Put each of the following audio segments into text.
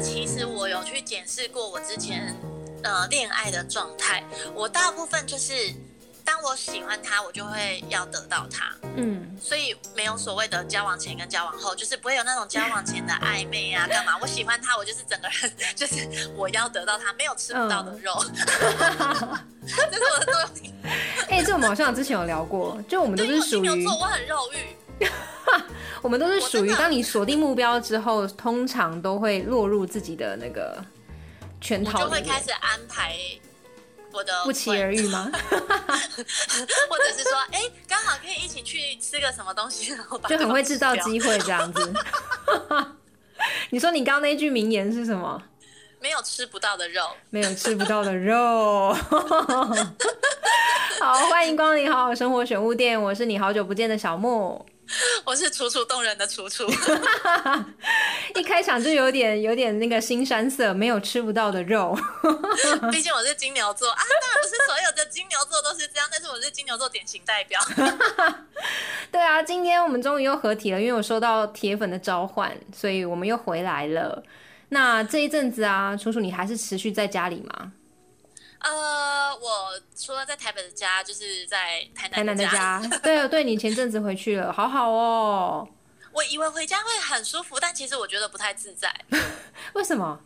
其实我有去检视过我之前呃恋爱的状态，我大部分就是当我喜欢他，我就会要得到他，嗯，所以没有所谓的交往前跟交往后，就是不会有那种交往前的暧昧啊，干嘛？我喜欢他，我就是整个人就是我要得到他，没有吃不到的肉，这是我的作品。哎、这我们好像之前有聊过，就我们都是属于我金牛座，我很肉欲。我们都是属于当你锁定目标之后，通常都会落入自己的那个圈套就会开始，安排我的不期而遇吗？或者是说，哎、刚好可以一起去吃个什么东西，然后把就很会制造机会这样子。你说你刚刚那句名言是什么？没有吃不到的肉。没有吃不到的肉。好，欢迎光临好好生活选物店，我是你好久不见的小莫。我是楚楚动人的楚楚，一开场就有点有点那个新山色，没有吃不到的肉。毕竟我是金牛座啊，当然不是所有的金牛座都是这样，但是我是金牛座典型代表。对啊，今天我们终于又合体了，因为我收到铁粉的召唤，所以我们又回来了。那这一阵子啊，楚楚你还是持续在家里吗？呃，我除了在台北的家，就是在台台南的南的家。家，对对，你前阵子回去了，好好哦。我以为回家会很舒服，但其实我觉得不太自在，为什么？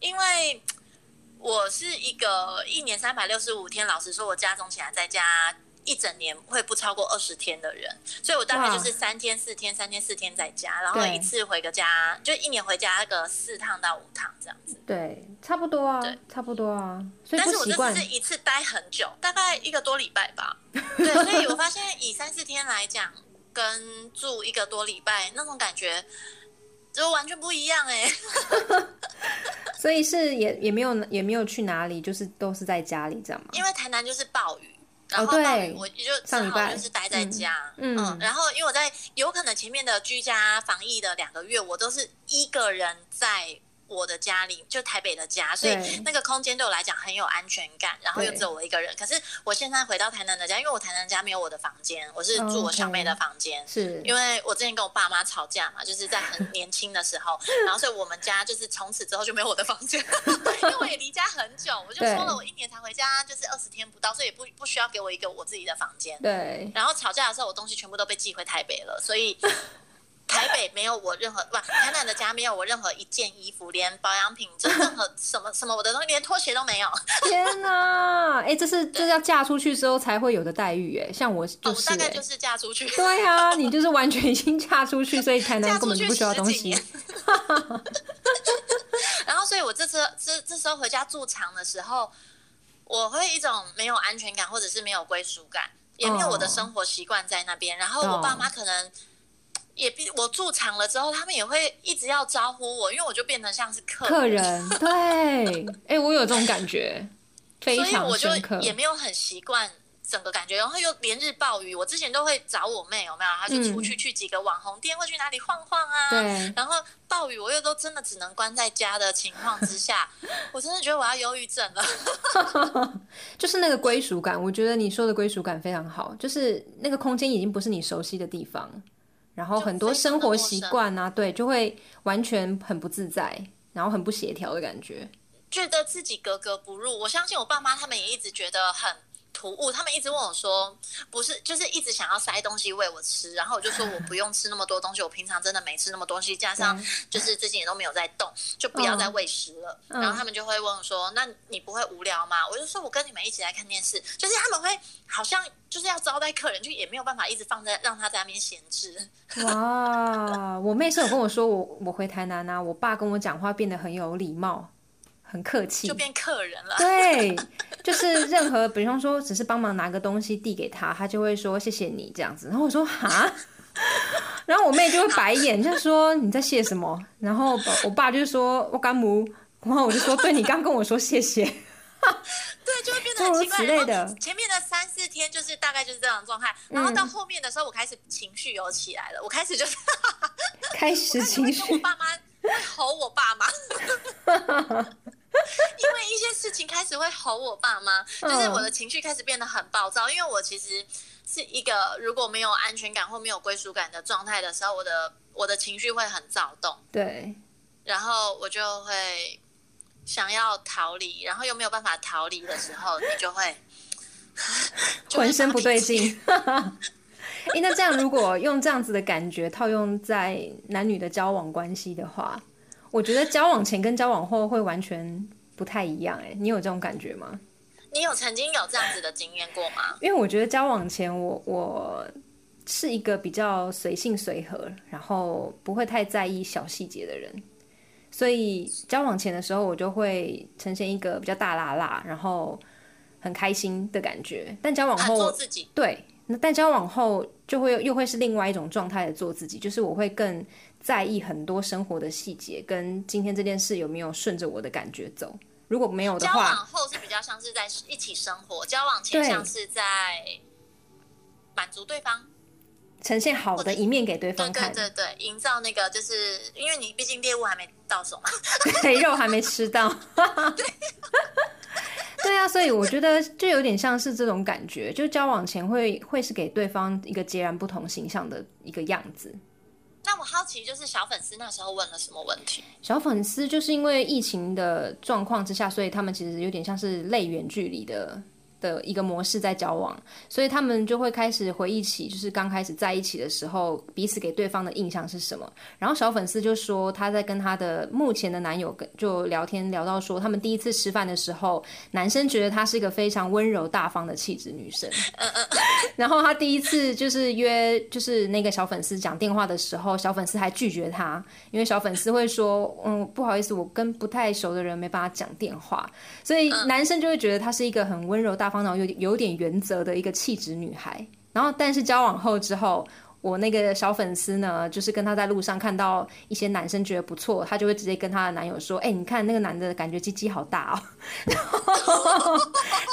因为我是一个一年三百六十五天，老实说，我家中起来在家一整年会不超过二十天的人，所以我大概就是三天四天，三天四天在家，然后一次回个家，就一年回家个四趟到五趟这样子。对，差不多啊对，差不多啊，所以但是我这次是一次待很久，大概一个多礼拜吧。对，所以我发现以三四天来讲，跟住一个多礼拜那种感觉。就完全不一样哎、所以是也也没有也没有去哪里，就是都是在家里这样嘛？因为台南就是暴雨，然后我就只上礼拜好就是待在家，嗯嗯然后因为我在有可能前面的居家防疫的两个月，我都是一个人在我的家里，就台北的家，所以那个空间对我来讲很有安全感，然后又只有我一个人。可是我现在回到台南的家，因为我台南家没有我的房间，我是住我小妹的房间。是。因为我之前跟我爸妈吵架嘛，就是在很年轻的时候，然后所以我们家就是从此之后就没有我的房间，因为我也离家很久，我就说了，我一年才回家，就是二十天不到，所以也不不需要给我一个我自己的房间。对，然后吵架的时候，我东西全部都被寄回台北了，所以台北没有我任何不，台南的家没有我任何一件衣服，连保养品，就任何什么什么我的东西，连拖鞋都没有。天哪，哎、这是这要嫁出去之后才会有的待遇哎，像我我大概就是嫁出去，对啊，你就是完全已经嫁出去，所以台南嫁出去根本就不需要十东西。然后，所以我这次这这时候回家驻场的时候，我会一种没有安全感，或者是没有归属感，也没有我的哦生活习惯在那边。然后我爸妈可能也比我驻场了之后，他们也会一直要招呼我，因为我就变成像是客客人 对，哎、我有这种感觉，非所以常我就。也没有很习惯整个感觉，然后又连日暴雨，我之前都会找我妹，有没有？她就出去去几个网红店，或去哪里晃晃啊。对，然后暴雨，我又都真的只能关在家的情况之下，我真的觉得我要忧郁症了。就是那个归属感，我觉得你说的归属感非常好，就是那个空间已经不是你熟悉的地方，然后很多生活习惯啊，对，就会完全很不自在，然后很不协调的感觉。觉得自己格格不入。我相信我爸妈他们也一直觉得很突兀，他们一直问我说，不是，就是一直想要塞东西喂我吃，然后我就说我不用吃那么多东西，我平常真的没吃那么多东西，加上就是最近也都没有在动，就不要再喂食了。嗯然后他们就会问我说，那你不会无聊吗？我就说我跟你们一起来看电视，就是他们会好像就是要招待客人，就也没有办法一直放在让他在那边闲置。哇，我妹是有跟我说，我我回台南啊，我爸跟我讲话变得很有礼貌，很客气就。变客人了。对，就是任何，比方说只是帮忙拿个东西递给他，他就会说谢谢你这样子。然后我说哈，然后我妹就会白眼，就说你在谢什么？然后我爸就说我干母，然后我就说对你刚跟我说谢谢。对，就会变得很奇怪。类的然后前面的三四天就是大概就是这样的状态，然后到后面的时候，我开始情绪有起来了，我开始就是开始情绪我绪，爸妈会吼我爸妈。因为一些事情开始会吼我爸妈，就是我的情绪开始变得很暴躁。因为我其实是一个如果没有安全感或没有归属感的状态的时候，我的我的情绪会很躁动。对，然后我就会想要逃离，然后又没有办法逃离的时候，你就会 浑身不对劲。哎，那这样如果用这样子的感觉套用在男女的交往关系的话，我觉得交往前跟交往后会完全不太一样。哎，你有这种感觉吗？你有曾经有这样子的经验过吗？因为我觉得交往前，我我是一个比较随性随和，然后不会太在意小细节的人，所以交往前的时候，我就会呈现一个比较大辣辣，然后很开心的感觉。但交往后，做自己对。那但交往后就会又会是另外一种状态的做自己，就是我会更在意很多生活的细节，跟今天这件事有没有顺着我的感觉走。如果没有的话，交往后是比较像是在一起生活，交往前像是在满足对方，呈现好的一面给对方看，对对对，营造那个就是因为你毕竟猎物还没到手嘛，对，肉还没吃到。对啊，所以我觉得就有点像是这种感觉，就交往前会会是给对方一个截然不同形象的一个样子。那我好奇，就是小粉丝那时候问了什么问题？小粉丝就是因为疫情的状况之下，所以他们其实有点像是类远距离的。的一个模式在交往，所以他们就会开始回忆起，就是刚开始在一起的时候，彼此给对方的印象是什么。然后小粉丝就说，他在跟他的目前的男友跟就聊天聊到说，他们第一次吃饭的时候，男生觉得她是一个非常温柔大方的气质女生。然后他第一次就是约就是那个小粉丝讲电话的时候，小粉丝还拒绝他，因为小粉丝会说，嗯，不好意思，我跟不太熟的人没办法讲电话。所以男生就会觉得她是一个很温柔大。方脑有有点原则的一个气质女孩，然后但是交往后之后，我那个小粉丝呢，就是跟她在路上看到一些男生觉得不错，她就会直接跟她的男友说：“哎，你看那个男的感觉鸡鸡好大哦。”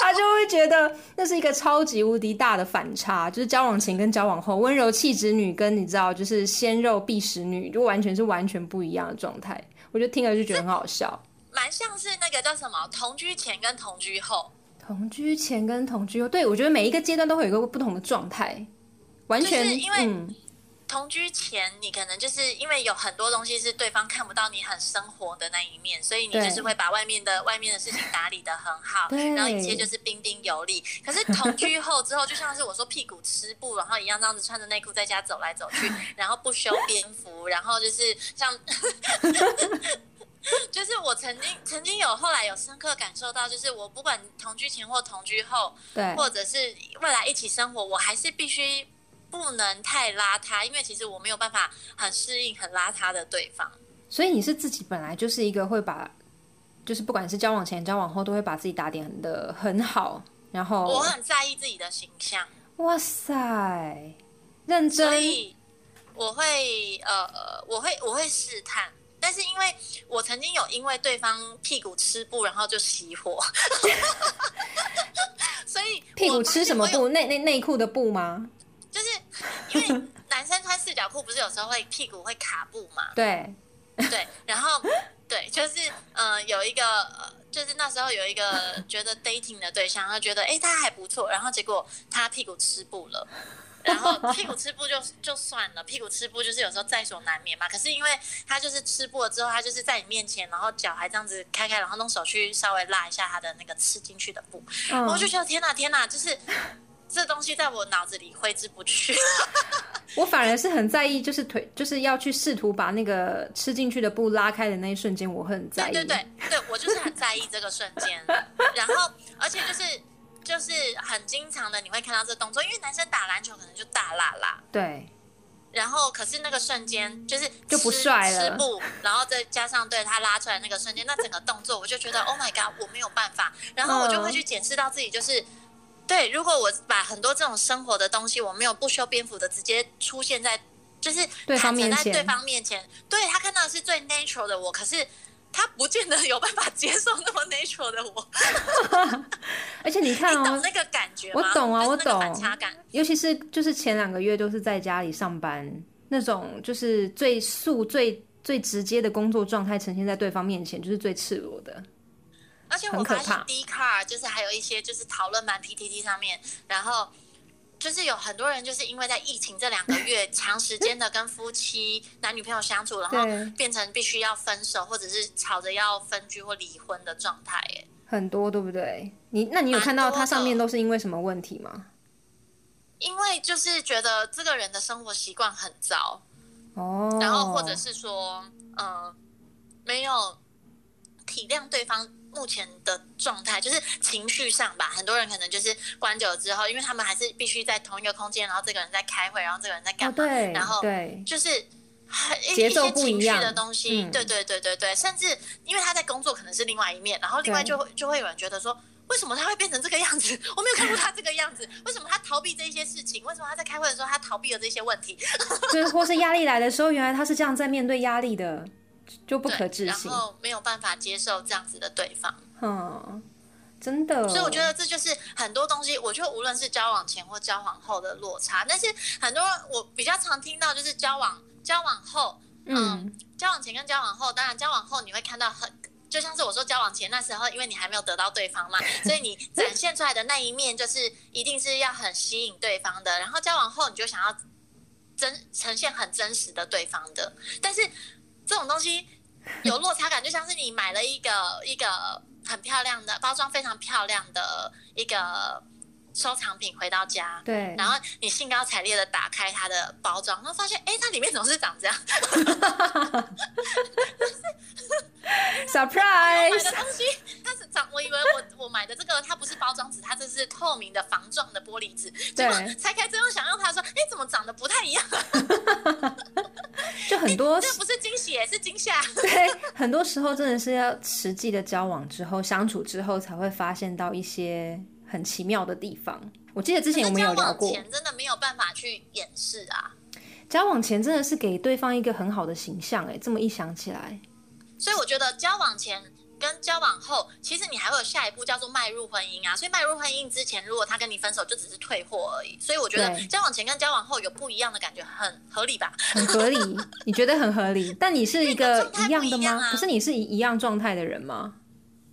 她就会觉得那是一个超级无敌大的反差，就是交往前跟交往后，温柔气质女跟你知道就是鲜肉碧食女，就完全是完全不一样的状态。我就听了就觉得很好笑，蛮像是那个叫什么同居前跟同居后。同居前跟同居后，对我觉得每一个阶段都会有一个不同的状态，完全因为同居前你可能就是因为有很多东西是对方看不到你很生活的那一面，所以你就是会把外面的外面的事情打理的很好，然后一切就是彬彬有礼。可是同居后之后，就像是我说屁股吃布，然后一样这样子穿着内裤在家走来走去，然后不修边幅，然后就是像。就是我曾经曾经有后来有深刻感受到，就是我不管同居前或同居后，对，或者是未来一起生活，我还是必须不能太邋遢，因为其实我没有办法很适应很邋遢的对方。所以你是自己本来就是一个会把，就是不管是交往前交往后，都会把自己打点的很好，然后我很在意自己的形象。哇塞，认真，所以我会呃，我会我会试探。但是因为我曾经有因为对方屁股吃布，然后就熄火，所以屁股吃什么布？内内内裤的布吗？就是因为男生穿四角裤，不是有时候会屁股会卡布嘛？对对，然后对，就是嗯，有一个就是那时候有一个觉得 dating 的对象，他觉得哎他还不错，然后结果他屁股吃布了。然后屁股吃布就就算了，屁股吃布就是有时候在所难免嘛。可是因为他就是吃布了之后，他就是在你面前，然后脚还这样子开开，然后用手去稍微拉一下他的那个吃进去的布，我就觉得天哪天哪，就是这东西在我脑子里挥之不去。我反而是很在意，就是腿就是要去试图把那个吃进去的布拉开的那一瞬间，我很在意。对对对，对我就是很在意这个瞬间。然后而且就是。就是很经常的，你会看到这动作，因为男生打篮球可能就大辣辣，对。然后，可是那个瞬间就是就不帅了，然后再加上对他拉出来那个瞬间，那整个动作我就觉得 Oh my God，我没有办法。然后我就会去检视到自己，就是对，如果我把很多这种生活的东西，我没有不修边幅的直接出现在，就是坦诚在对方面前，对他看到的是最 natural 的我，可是。他不见得有办法接受那么 natural 的我，而且你看哦，懂那个感觉我懂啊，我懂。反差感，尤其是就是前两个月都是在家里上班，那种就是最素、最最直接的工作状态呈现在对方面前，就是最赤裸的。而且我发现 D car 就是还有一些就是讨论版 PTT 上面，然后。就是有很多人就是因为在疫情这两个月长时间的跟夫妻男女朋友相处，然后变成必须要分手或者是吵着要分居或离婚的状态。哎，很多对不对？你那你有看到它上面都是因为什么问题吗？因为就是觉得这个人的生活习惯很糟，哦，然后或者是说，呃，没有体谅对方目前的状态，就是情绪上吧。很多人可能就是关久了之后，因为他们还是必须在同一个空间，然后这个人在开会，然后这个人在干嘛，哦对，然后对就是很一节奏一些情绪不一样的东西，嗯对对对对对，甚至因为他在工作可能是另外一面，然后另外就会就会有人觉得说。为什么他会变成这个样子？我没有看过他这个样子。为什么他逃避这一些事情？为什么他在开会的时候他逃避了这些问题？就是或是压力来的时候，原来他是这样在面对压力的，就不可置信然。后没有办法接受这样子的对方，嗯，真的。所以我觉得这就是很多东西。我觉得无论是交往前或交往后的落差，但是很多我比较常听到就是交往交往后，嗯，交往前跟交往后，当然交往后你会看到很。就像是我说，交往前那时候，因为你还没有得到对方嘛，所以你展现出来的那一面，就是一定是要很吸引对方的。然后交往后，你就想要真呈现很真实的对方的。但是这种东西有落差感，就像是你买了一个一个很漂亮的包装非常漂亮的一个收藏品回到家，对，然后你兴高采烈的打开它的包装，然后发现，哎，它里面怎么是长这样？买 surprise，我买的东西，它是长，我以为我我买的这个它不是包装纸，它这是透明的防撞的玻璃纸。结果拆开之后想让它说，哎，怎么长得不太一样？就很多这不是惊喜，是惊吓。对，很多时候真的是要实际的交往之后、相处之后，才会发现到一些很奇妙的地方。我记得之前我们有交往聊过，前真的没有办法去掩饰啊。交往前真的是给对方一个很好的形象，哎，这么一想起来，所以我觉得交往前跟交往后，其实你还会有下一步叫做迈入婚姻啊。所以迈入婚姻之前，如果他跟你分手，就只是退货而已。所以我觉得交往前跟交往后有不一样的感觉，很合理吧？很合理，你觉得很合理，但你是一个 一样的吗？可是你是一一样状态的人吗？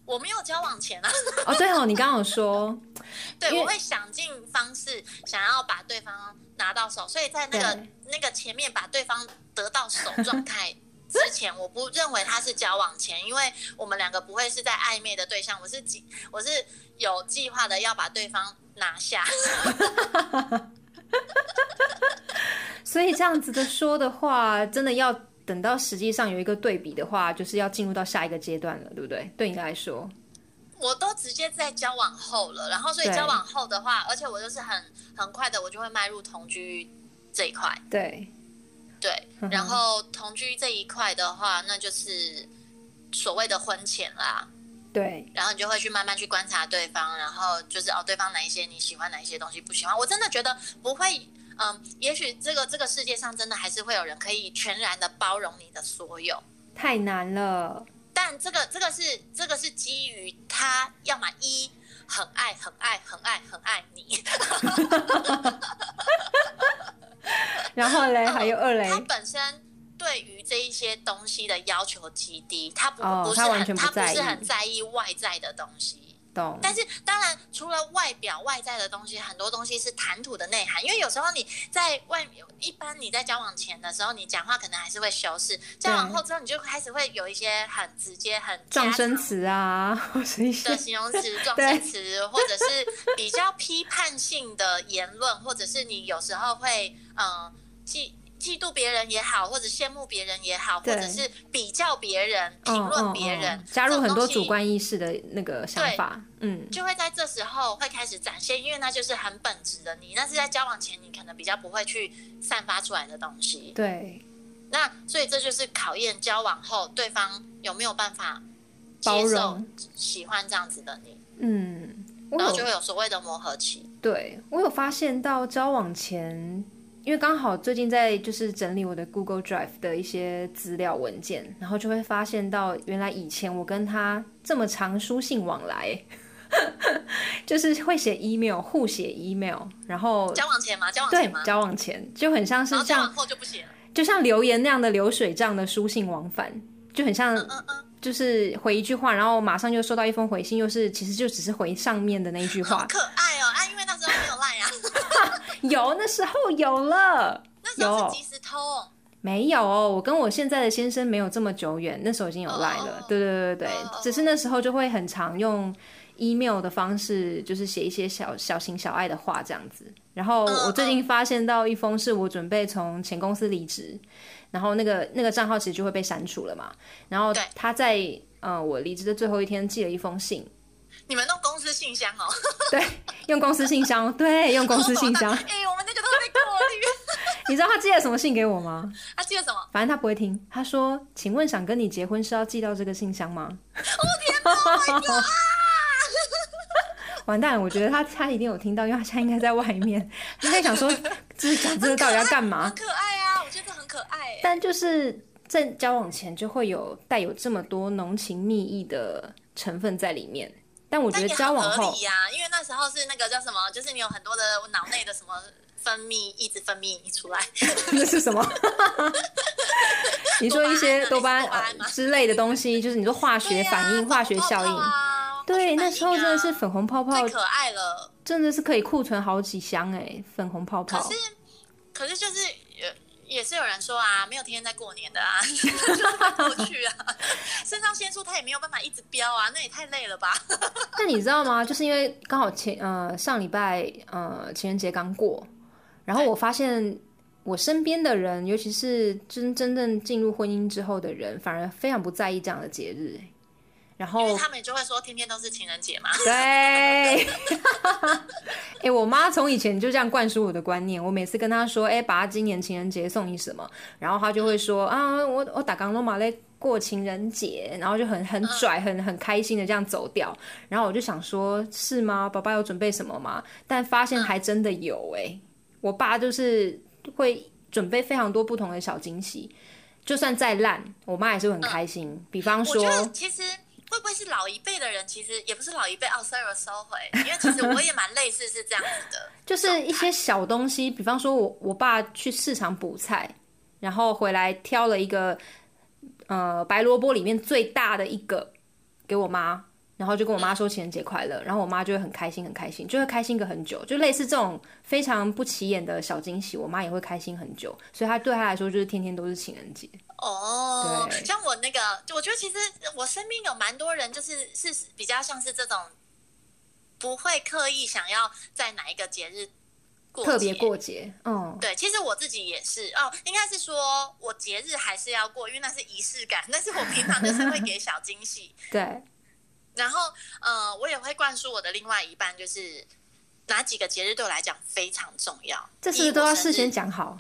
我没有交往前啊，哦，对哦，你刚刚有说，对，我会想尽方式想要把对方拿到手，所以在那个那个前面把对方得到手状态之前，我不认为他是交往前，因为我们两个不会是在暧昧的对象，我是计我是有计划的要把对方拿下。所以这样子的说的话，真的要等到实际上有一个对比的话，就是要进入到下一个阶段了，对不对？对你来说，我都直接在交往后了，然后所以交往后的话，而且我就是很很快的，我就会迈入同居这一块。对，对然后同居这一块的话，那就是所谓的婚前啦。对，然后你就会去慢慢去观察对方，然后就是哦，对方哪一些你喜欢，哪一些东西不喜欢。我真的觉得不会，嗯，也许这个这个世界上真的还是会有人可以全然的包容你的所有，太难了。但这个这个是这个是基于他要么一很爱很爱很爱很爱你，然后嘞，还有二嘞，他本身对于这一些东西的要求极低，他不、不是很他不是很在意外在的东西。懂？但是当然，除了外表外在的东西，很多东西是谈吐的内涵。因为有时候你在外面，一般你在交往前的时候，你讲话可能还是会修饰；交往后之后，你就开始会有一些很直接、很撞家常声词啊，或是一的些形容词、撞 声词，或者是比较批判性的言论，或者是你有时候会嗯嫉嫉妒别人也好，或者羡慕别人也好，或者是比较别人、评论别人，加入很多主观意识的那个想法，嗯，就会在这时候会开始展现，因为那就是很本质的你，那是在交往前你可能比较不会去散发出来的东西。对，那所以这就是考验交往后对方有没有办法包接受容、喜欢这样子的你，嗯，我然后就会有所谓的磨合期。对我有发现到交往前，因为刚好最近在就是整理我的 Google Drive 的一些资料文件，然后就会发现到原来以前我跟他这么长书信往来。就是会写 email，互写 email，然后交往前吗？交往对前吗？交往前就很像然是像后交往后就不写了。就像留言那样的流水账的书信往返，就很像嗯嗯，就是回一句话，然后马上就收到一封回信，又是其实就只是回上面的那一句话，好可爱有那时候有了，那时候有。是即时通，没有，我跟我现在的先生没有这么久远，那时候已经有 Line 了。哦。对对对对哦哦只是那时候就会很常用 email 的方式，就是写一些小小情小爱的话这样子。然后嗯我最近发现到一封是我准备从前公司离职，然后那个那个账号其实就会被删除了嘛。然后他在呃我离职的最后一天寄了一封信，你们弄公司信箱哦，对，用公司信箱，对，用公司信箱。哎、我们那个都会被过滤。你知道他寄了什么信给我吗？他寄了什么？反正他不会听。他说：“请问想跟你结婚是要寄到这个信箱吗？”我天哪完蛋！我觉得他他一定有听到，因为他现在应该在外面。他在想说，就是讲这个到底要干嘛很？可爱啊，我觉得很可爱哎。但就是在交往前就会有带有这么多浓情蜜意的成分在里面。但我觉得交往后呀、因为那时候是那个叫什么，就是你有很多的脑内的什么分泌一直分泌出来，那是什么？你说一些多巴胺之类的东西，就是你说化学反应、化学效应。啊、对，那时候真的是粉红泡泡太，可爱了。真的是可以库存好几箱哎，粉红泡泡。可是，可是就是也也是有人说啊，没有天天在过年的啊，就是会过去啊，肾上腺素它也没有办法一直飙啊，那也太累了吧？那你知道吗？就是因为刚好前呃上礼拜呃情人节刚过，然后我发现我身边的人，尤其是真真正进入婚姻之后的人，反而非常不在意这样的节日。欸然因为后他们就会说天天都是情人节嘛。对，哎、我妈从以前就这样灌输我的观念。我每次跟她说，哎、爸，今年情人节送你什么？然后她就会说，啊，我我打刚罗马嘞过情人节，然后就很很拽、很很开心的这样走掉。然后我就想说，是吗？爸爸有准备什么吗？但发现还真的有、哎，我爸就是会准备非常多不同的小惊喜。就算再烂，我妈也是很开心。比方说，其实会不会是老一辈的人，其实也不是老一辈哦，sorry，收回，因为其实我也蛮类似是这样子的。就是一些小东西，比方说我我爸去市场补菜，然后回来挑了一个呃白萝卜里面最大的一个给我妈，然后就跟我妈说情人节快乐，然后我妈就会很开心很开心，就会开心个很久，就类似这种非常不起眼的小惊喜，我妈也会开心很久，所以她对她来说就是天天都是情人节。哦对，像我那个，我觉得其实我身边有蛮多人，就是是比较像是这种，不会刻意想要在哪一个节日过特别过节，嗯，对，其实我自己也是哦，应该是说我节日还是要过，因为那是仪式感。但是我平常就是会给小惊喜，对，然后呃，我也会灌输我的另外一半，就是哪几个节日对我来讲非常重要。这是都要事先讲好？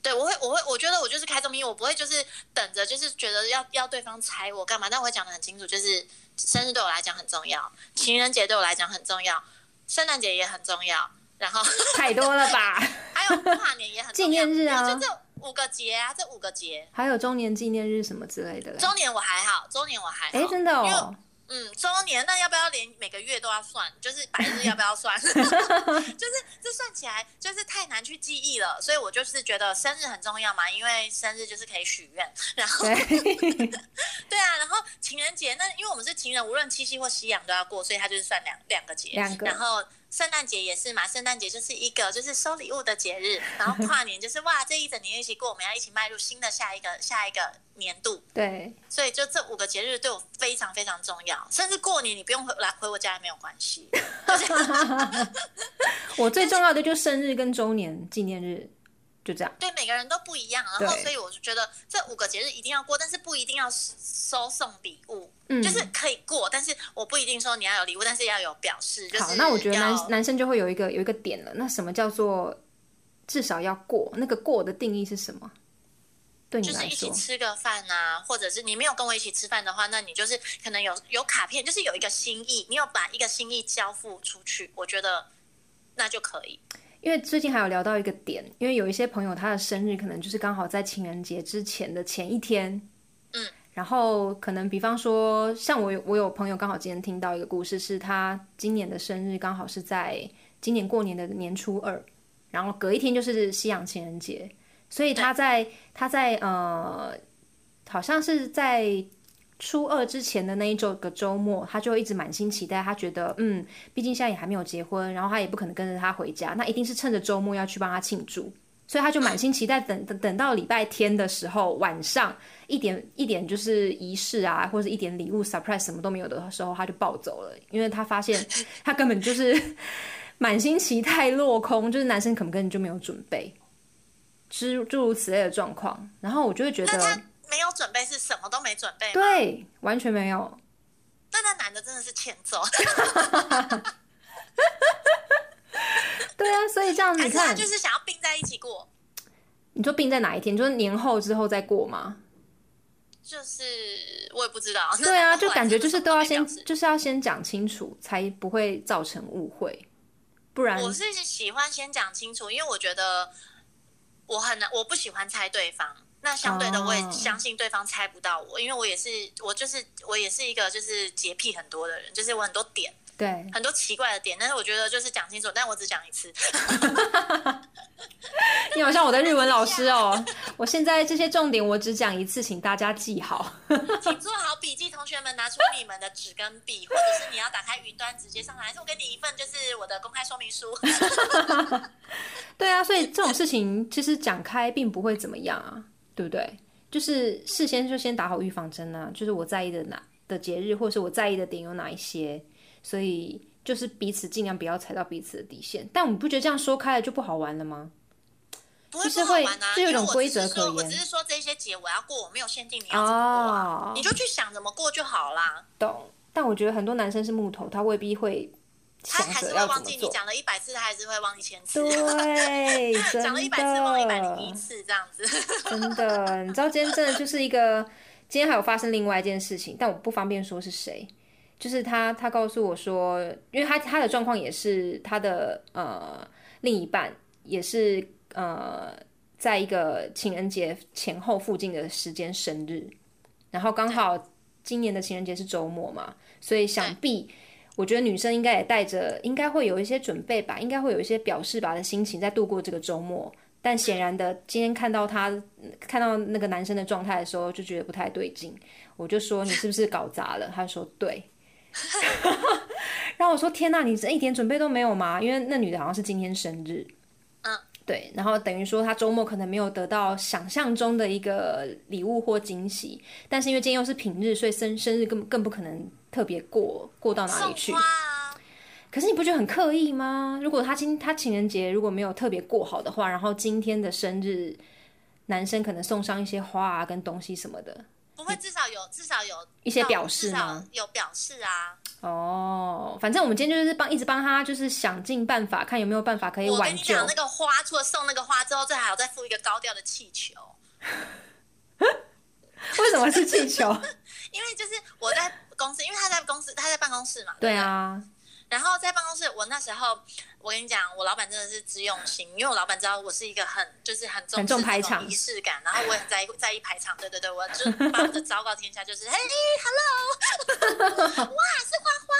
对，我会，我会，我觉得我就是开这么一，我不会就是等着，就是觉得要要对方猜我干嘛，但我会讲的很清楚，就是生日对我来讲很重要，情人节对我来讲很重要，圣诞节也很重要，然后 太多了吧？还有跨年也很重要 纪念日啊就这五个节啊，这五个节，还有周年纪念日什么之类的嘞。周年我还好，周年我还好，哎，真的因为哦，嗯，周年那要不要连每个月都要算？就是百日要不要算？就是这算起来就是太难去记忆了，所以我就是觉得生日很重要嘛，因为生日就是可以许愿。然后对。对啊，然后情人节那因为我们是情人，无论七夕或夕阳都要过，所以它就是算两两个节。两个然后圣诞节也是嘛，圣诞节就是一个就是收礼物的节日，然后 跨年就是哇这一整年一起过，我们要一起迈入新的下一个下一个年度。对，所以就这五个节日对我非常非常重要，甚至过年你不用回来回我家也没有关系。我最重要的就是生日跟周年纪念日，就这样。对每个人都不一样，然后所以我就觉得这五个节日一定要过，但是不一定要收送礼物，嗯就是可以过，但是我不一定说你要有礼物，但是要有表示。就是好，那我觉得男男生就会有一个有一个点了。那什么叫做至少要过？那个过的定义是什么？对你就是一起，吃个饭啊，或者是你没有跟我一起吃饭的话，那你就是可能有有卡片，就是有一个心意，你有把一个心意交付出去，我觉得那就可以。因为最近还有聊到一个点，因为有一些朋友他的生日可能就是刚好在情人节之前的前一天，嗯，然后可能比方说，像我有我有朋友刚好今天听到一个故事，是他今年的生日刚好是在今年过年的年初二，然后隔一天就是西洋情人节，所以他在他在呃，好像是在初二之前的那一周个周末，他就一直满心期待。他觉得，嗯，毕竟现在也还没有结婚，然后他也不可能跟着他回家，那一定是趁着周末要去帮他庆祝。所以他就满心期待，等等等到礼拜天的时候，晚上一点一点就是仪式啊，或者一点礼物 surprise 什么都没有的时候，他就暴走了，因为他发现 他根本就是 满心期待落空，就是男生可能根本就没有准备，诸诸如此类的状况。然后我就会觉得，没有准备是什么都没准备，对，完全没有。那那男的真的是欠揍。对啊，所以这样你看，就是想要并在一起过。你说并在哪一天？就是年后之后再过吗？就是我也不知道。对啊，就感觉就是都要先，就是要先讲清楚，才不会造成误会。不然我是喜欢先讲清楚，因为我觉得我很难，我不喜欢猜对方。那相对的，我也相信对方猜不到我，因为我也是，我就是我也是一个就是洁癖很多的人，就是我很多点。对，很多奇怪的点，但是我觉得就是讲清楚，但我只讲一次。你好像我的日文老师哦，我现在这些重点我只讲一次，请大家记好。请做好笔记，同学们拿出你们的纸跟笔，或者是你要打开云端直接上来，还是我给你一份就是我的公开说明书。对啊，所以这种事情其实讲开并不会怎么样啊，对不对？就是事先就先打好预防针啊，就是我在意的哪的节日，或者是我在意的点有哪一些。所以就是彼此尽量不要踩到彼此的底线，但我们不觉得这样说开了就不好玩了吗？就是会就有种规则可言。我只是说这些节我要过，我没有限定你要怎么过，你就去想怎么过就好啦。懂。但我觉得很多男生是木头，他未必会，他还是会忘记你讲了一百次，他还是会忘一千次。对，讲了一百次忘一百零一次这样子。真的，你知道今天真的就是一个，今天还有发生另外一件事情，但我不方便说是谁。就是他，他告诉我说，因为他他的状况也是他的呃另一半也是呃在一个情人节前后附近的时间生日，然后刚好今年的情人节是周末嘛，所以想必我觉得女生应该也带着应该会有一些准备吧，应该会有一些表示吧的心情在度过这个周末。但显然的，今天看到他看到那个男生的状态的时候，就觉得不太对劲。我就说你是不是搞砸了？他说对。然后我说：“天哪，你这一点准备都没有吗？因为那女的好像是今天生日，嗯，对。然后等于说他周末可能没有得到想象中的一个礼物或惊喜，但是因为今天又是平日，所以生生日更更不可能特别过过到哪里去。可是你不觉得很刻意吗？如果他今他情人节如果没有特别过好的话，然后今天的生日，男生可能送上一些花啊跟东西什么的。”不会，至少有至少有一些表示吗？有表示啊。哦，反正我们今天就是帮一直帮他，就是想尽办法看有没有办法可以挽救。我跟你讲，那个花除了送那个花之后，最还要再附一个高调的气球。为什么是气球？因为就是我在公司，因为他在公司，他在办公室嘛。对啊。然后在办公室，我那时候，我跟你讲，我老板真的是知用心，因为我老板知道我是一个很就是很重视排场仪式感，然后我也在意 在意排场，对对对，我就把我的昭告天下，就是嘿，hello，哇，是花花，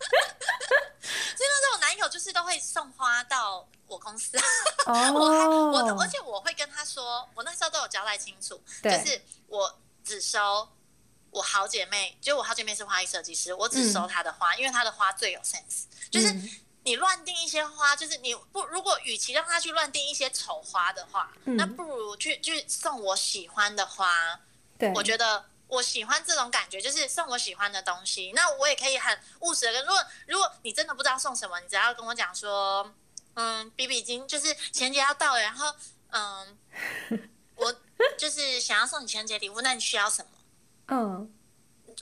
所以那时候我男友就是都会送花到我公司，我还我而且我会跟他说，我那时候都有交代清楚，就是我只收。我好姐妹，就我好姐妹是花艺设计师，我只收她的花，因为她的花最有 sense。就是你乱订一些花，就是你不如果与其让她去乱订一些丑花的话，那不如去去送我喜欢的花。对，我觉得我喜欢这种感觉，就是送我喜欢的东西。那我也可以很务实的跟，如果如果你真的不知道送什么，你只要跟我讲说，嗯比比金就是情人节要到了，然后嗯，我就是想要送你情人节礼物，那你需要什么？嗯，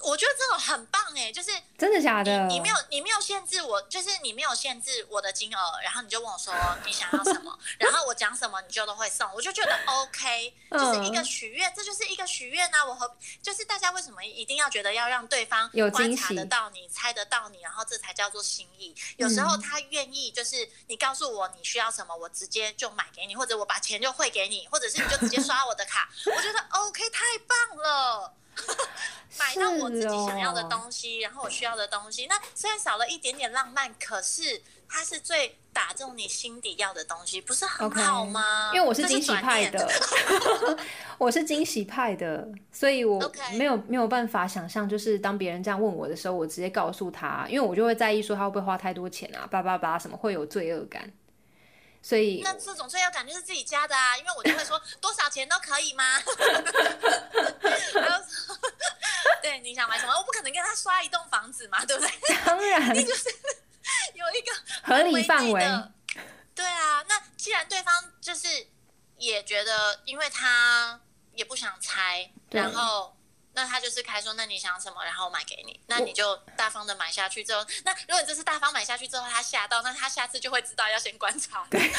我觉得这种很棒哎，就是真的假的？你没有你没有限制我，就是你没有限制我的金额，然后你就问我说 你想要什么，然后我讲什么你就都会送，我就觉得 OK，就是一个许愿，这就是一个许愿啊！我和就是大家为什么一定要觉得要让对方观察得到你、猜得到你，然后这才叫做心意？有时候他愿意就是你告诉我你需要什么，我直接就买给你，或者我把钱就汇给你，或者是你就直接刷我的卡，我觉得 OK，太棒了。买到我自己想要的哦。东西，然后我需要的东西。那虽然少了一点点浪漫，可是它是最打中你心底要的东西，不是很好吗？因为我是惊喜派的，我是惊喜派的，所以我没有没有办法想象，就是当别人这样问我的时候，我直接告诉他，因为我就会在意说他会不会花太多钱啊，叭叭叭什么会有罪恶感，所以那这种罪恶感就是自己加的啊，因为我就会说 多少钱都可以吗？然后说对，你想买什么？我不可能跟他刷一栋房子嘛，对不对？当然 你就是有一个合理范围的。对啊，那既然对方就是也觉得，因为他也不想拆，然后那他就是开说，那你想什么，然后我买给你，那你就大方的买下去之后，那如果你这次大方买下去之后，他吓到，那他下次就会知道要先观察。对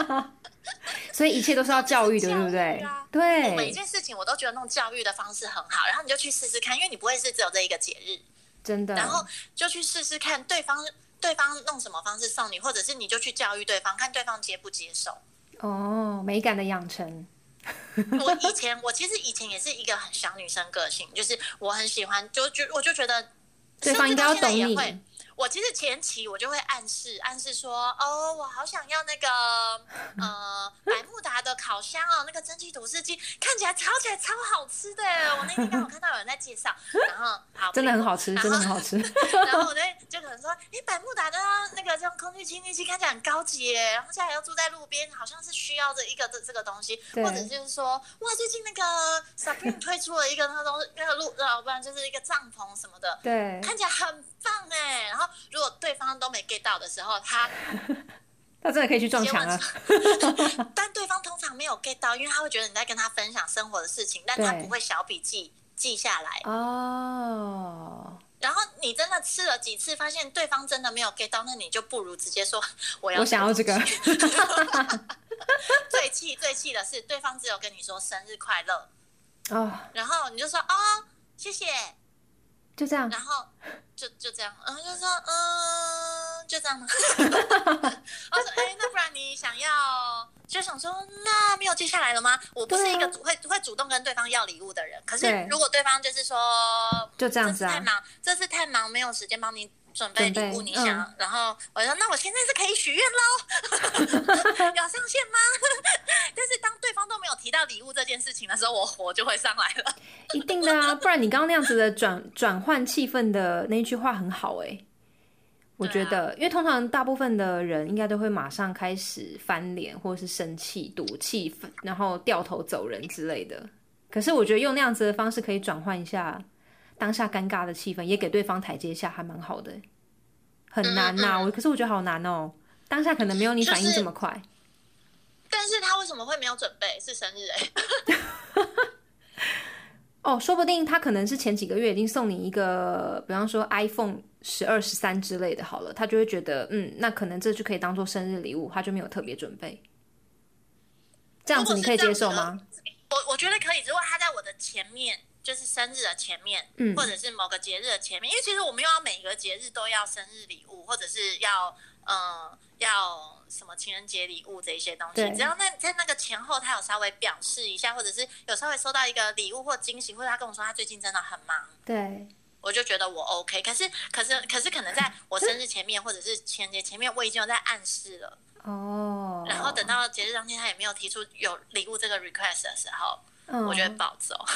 所以一切都是要教育的，对不对教育啊？每一，件事情我都觉得那种教育的方式很好，然后你就去试试看，因为你不会是只有这一个节日，真的。然后就去试试看对方对方弄什么方式送你，或者是你就去教育对方，看对方接不接受。哦，美感的养成，我以前我其实以前也是一个很小女生个性，就是我很喜欢，就就我就觉得对方应该要懂你。我其实前期我就会暗示暗示说，哦，我好想要那个呃百慕达的烤箱哦，那个蒸汽吐司机看起来炒起来超好吃的。我那天刚好看到有人在介绍，然后好真的很好吃，真的很好吃。然后我就就可能说，哎，百慕达的那个这种空气清新机看起来很高级耶，然后现在要住在路边，好像是需要这一个这这个东西，或者就是说，哇，最近那个 Supreme 推出了一个那个东西，那个路呃，不然就是一个帐篷什么的，对，看起来很棒哎。然后如果对方都没 get 到的时候，他 他真的可以去撞墙啊！但对方通常没有 get 到，因为他会觉得你在跟他分享生活的事情，但他不会小笔记记下来。哦，然后你真的吃了几次，发现对方真的没有 get 到，那你就不如直接说我要我想要这个 最气最气的是，对方只有跟你说生日快乐，哦，然后你就说哦谢谢，就这样。然后就就这样，然后就说嗯就这样吗？我说哎，那不然你想要？就想说，那没有接下来了吗？我不是一个会啊会、会主动跟对方要礼物的人，可是如果对方就是说就这样子啊这次太忙，这次太忙，没有时间帮你准备礼物，你想，嗯然后我就说，那我现在是可以许愿喽，有上线吗？但是当对方都没有提到礼物这件事情的时候，我火就会上来了。一定的啊，不然你刚刚那样子的转转换气氛的那一句话很好哎、我觉得，因为通常大部分的人应该都会马上开始翻脸，或者是生气、赌气，然后掉头走人之类的。可是我觉得用那样子的方式可以转换一下当下尴尬的气氛，也给对方台阶下，还蛮好的欸、很难呐、嗯嗯我可是我觉得好难哦、当下可能没有你反应这么快。但是他为什么会没有准备？是生日哎、哦，说不定他可能是前几个月已经送你一个，比方说 iPhone 十二、十三之类的，好了，他就会觉得，嗯，那可能这就可以当做生日礼物，他就没有特别准备。这样子你可以接受吗？我我觉得可以，如果他在我的前面，就是生日的前面，嗯。或者是某个节日的前面，因为其实我们又要每个节日都要生日礼物，或者是要呃要什么情人节礼物这一些东西，只要那在那个前后他有稍微表示一下，或者是有稍微收到一个礼物或惊喜，或者他跟我说他最近真的很忙。对，我就觉得我 OK，可是可是可是可能在我生日前面或者是情人节前面，我已经有在暗示了，哦，然后等到节日当天他也没有提出有礼物这个 request 的时候，嗯我觉得暴走。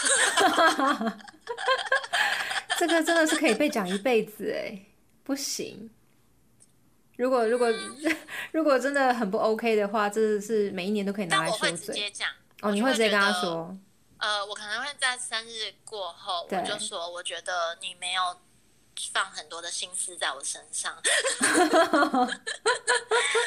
这个真的是可以被讲一辈子哎，不行。如果如果 如果真的很不 OK 的话，这是每一年都可以拿来说但我会直嘴接讲，哦。你会直接跟他说，呃，我可能会在生日过后，我就说，我觉得你没有放很多的心思在我身上。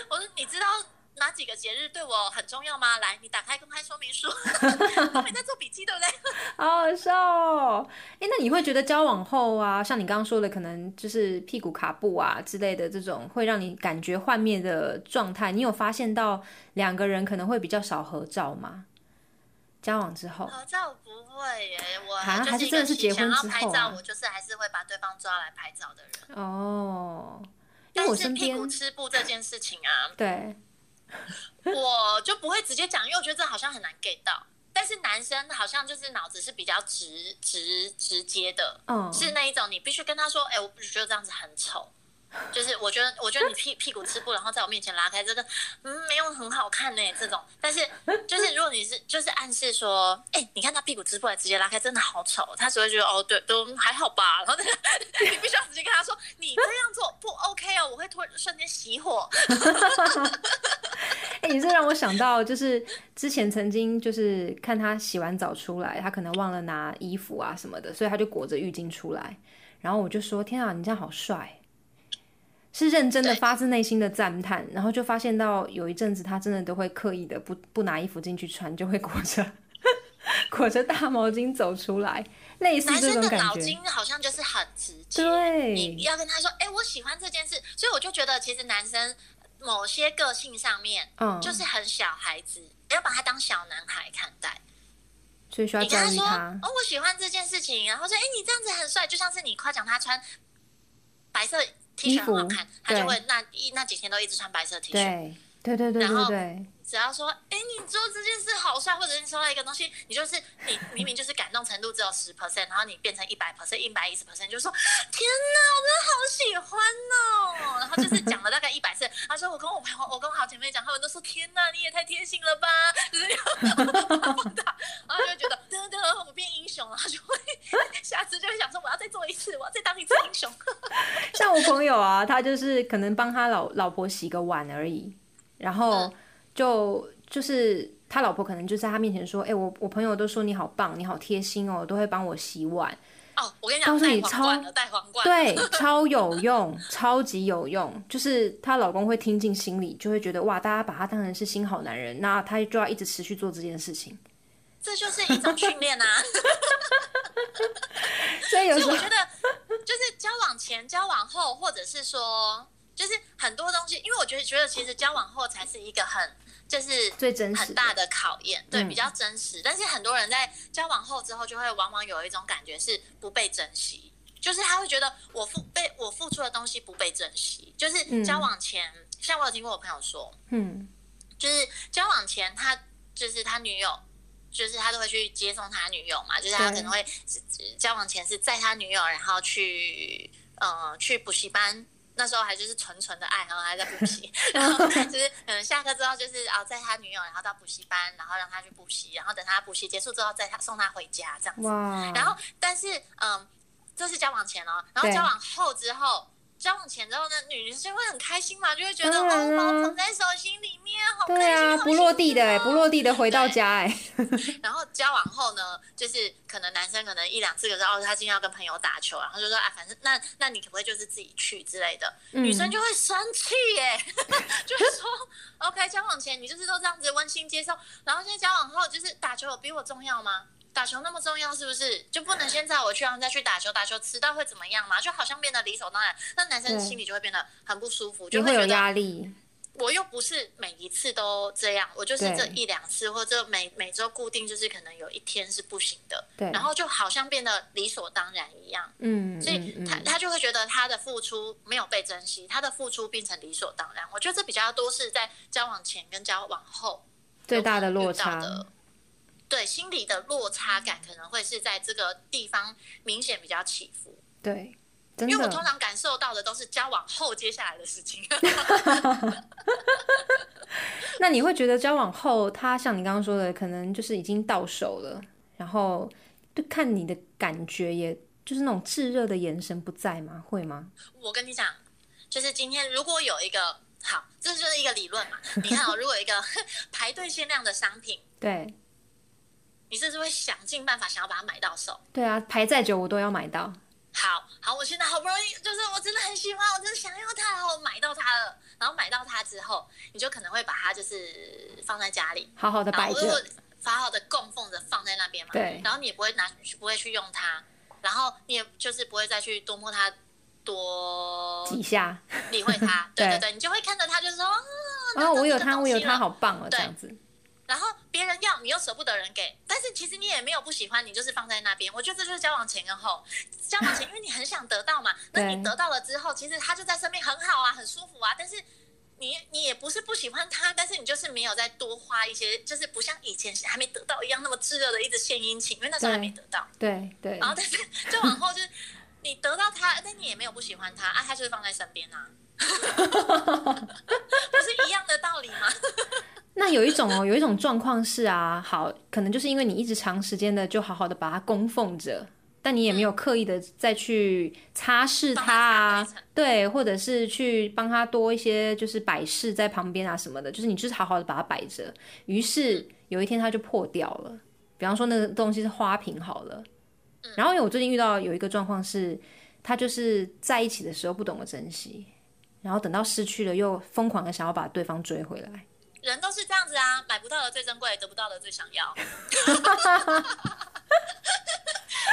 我说，你知道哪几个节日对我很重要吗？来，你打开公开说明书，后面在做笔记，对不对？好好笑哦！哎，那你会觉得交往后啊，像你刚刚说的，可能就是屁股卡布啊之类的这种，会让你感觉幻灭的状态，你有发现到两个人可能会比较少合照吗？交往之后，合照不会耶，我啊就一还是真的是结婚要拍照，之后啊我就是还是会把对方抓来拍照的人。哦，因但为我身边是屁股吃布这件事情啊，对 我就不会直接讲，因为我觉得这好像很难 get 到。但是男生好像就是脑子是比较直直直接的，嗯是那一种你必须跟他说，哎、我不觉得这样子很丑。就是我觉得，我觉得你屁屁股吃布，然后在我面前拉开，这个嗯没有很好看呢。这种，但是就是如果你是就是暗示说，哎、你看他屁股支布来直接拉开，真的好丑，他只会觉得哦，对，都还好吧。然后你必须要直接跟他说，你这样做不 OK 哦，我会突然瞬间熄火。哎、你这让我想到，就是之前曾经就是看他洗完澡出来，他可能忘了拿衣服啊什么的，所以他就裹着浴巾出来，然后我就说：“天啊，你这样好帅！”是认真的、发自内心的赞叹，然后就发现到有一阵子他真的都会刻意的不不拿衣服进去穿，就会裹着 裹着大毛巾走出来，类似男生的这种感觉。脑筋好像就是很直接，对你要跟他说，哎、我喜欢这件事，所以我就觉得其实男生某些个性上面，嗯就是很小孩子，要把他当小男孩看待。所以需要跟他说，育他。哦，我喜欢这件事情，然后说，哎、你这样子很帅，就像是你夸奖他穿白色 T 恤很好看，他就会那一那几天都一直穿白色 T 恤。对对对对然后对对，只要说，哎、你做这件事好帅，或者是你收到一个东西，你就是你明明就是感动程度只有十 percent，然后你变成一百 percent、一百一十 percent，就说天哪，我真的好喜欢哦。然后就是讲了大概一百次，他说我跟我朋友，我跟我好姐妹讲，他们都说天哪，你也太贴心了吧，然后就会觉得噔噔，我变英雄了，他就会下次就会想说我要再做一次，我要再当一次英雄。像我朋友啊，他就是可能帮他老老婆洗个碗而已，然后嗯就就是他老婆可能就在他面前说：“哎、我我朋友都说你好棒，你好贴心哦，都会帮我洗碗。哦，我跟你讲，告诉你带皇冠了，带皇”冠。对，超有用，超级有用。就是她老公会听进心里，就会觉得哇，大家把他当成是新好男人，那他就要一直持续做这件事情。这就是一种训练啊。所以有时候我觉得，就是交往前、交往后，或者是说，就是很多东西，因为我觉得，觉得其实交往后才是一个很，就是最真实的很大的考验，对，嗯比较真实。但是很多人在交往后之后，就会往往有一种感觉是不被珍惜，就是他会觉得我付被我付出的东西不被珍惜。就是交往前，像我有听过我朋友说，嗯就是交往前他就是他女友，就是他都会去接送他女友嘛，就是他可能会交往前是载他女友，然后去呃去补习班。那时候还就是纯纯的爱，然后还在补习，然后就是嗯下课之后就是啊载他女友，然后到补习班，然后让他去补习，然后等他补习结束之后再他送他回家这样子。哇，然后但是嗯，这是交往前哦，然后交往后之后。交往前之后呢，女生会很开心嘛，就会觉得哦，把我捧在手心里面，好开心，对啊，不落地的不落地的回到家哎，然后交往后呢，就是可能男生可能一两次，可是哦，他今天要跟朋友打球，然后就说啊，反正那那你可不可以就是自己去之类的？嗯女生就会生气耶，就是说 OK，交往前你就是都这样子温馨接受，然后现在交往后就是打球有比我重要吗？打球那么重要是不是？就不能先载我去，然后再去打球？打球迟到会怎么样嘛？就好像变得理所当然，那男生心里就会变得很不舒服，就会觉得压力，我又不是每一次都这样，我就是这一两次，或者每每周固定，就是可能有一天是不行的，对然后就好像变得理所当然一样，嗯，所以他他就会觉得他的付出没有被珍惜，他的付出变成理所当然。我觉得这比较多是在交往前跟交往后最大的落差，的。对心理的落差感可能会是在这个地方明显比较起伏，对，因为我通，常感受到的都是交往后接下来的事情。那你会觉得交往后，他像你刚刚说的，可能就是已经到手了，然后就看你的感觉，也就是那种炙热的眼神不在吗？会吗？我跟你讲，就是今天如果有一个好，这就是一个理论嘛。你看哦，如果有一个 排队限量的商品，对，你是不是会想尽办法想要把它买到手？对啊，排再久我都要买到，好好，我现在好不容易，就是我真的很喜欢，我真的想要它，然后我买到它了。然后买到它之后，你就可能会把它就是放在家里，好好的摆着，好好的供奉着放在那边嘛。对然后你也不会拿，不会去用它，然后你也就是不会再去多摸它，多几下，理会它。对对对对，你就会看着它，就是说，啊，然后我有它，我有它，好棒哦，这对样子，然后别人要，你又舍不得人给，但是其实你也没有不喜欢，你就是放在那边。我觉得这就是交往前跟后。交往前，因为你很想得到嘛，那你得到了之后，其实他就在身边很好啊，很舒服啊，但是你你也不是不喜欢他，但是你就是没有再多花一些，就是不像以前还没得到一样那么炙热的一直献殷勤，因为那时候还没得到。对对。然后但是 就往后就是你得到他，但你也没有不喜欢他啊，他就是放在身边啊，不是一样的道理吗？那有一种哦，有一种状况是啊，好，可能就是因为你一直长时间的就好好的把它供奉着。但你也没有刻意的再去擦拭它啊，对，或者是去帮它多一些就是摆饰在旁边啊什么的，就是你就是好好的把它摆着。于是有一天它就破掉了，比方说那个东西是花瓶好了，然后因为我最近遇到有一个状况是，他就是在一起的时候不懂得珍惜，然后等到失去了又疯狂的想要把对方追回来。人都是这样子啊，买不到的最珍贵，得不到的最想要。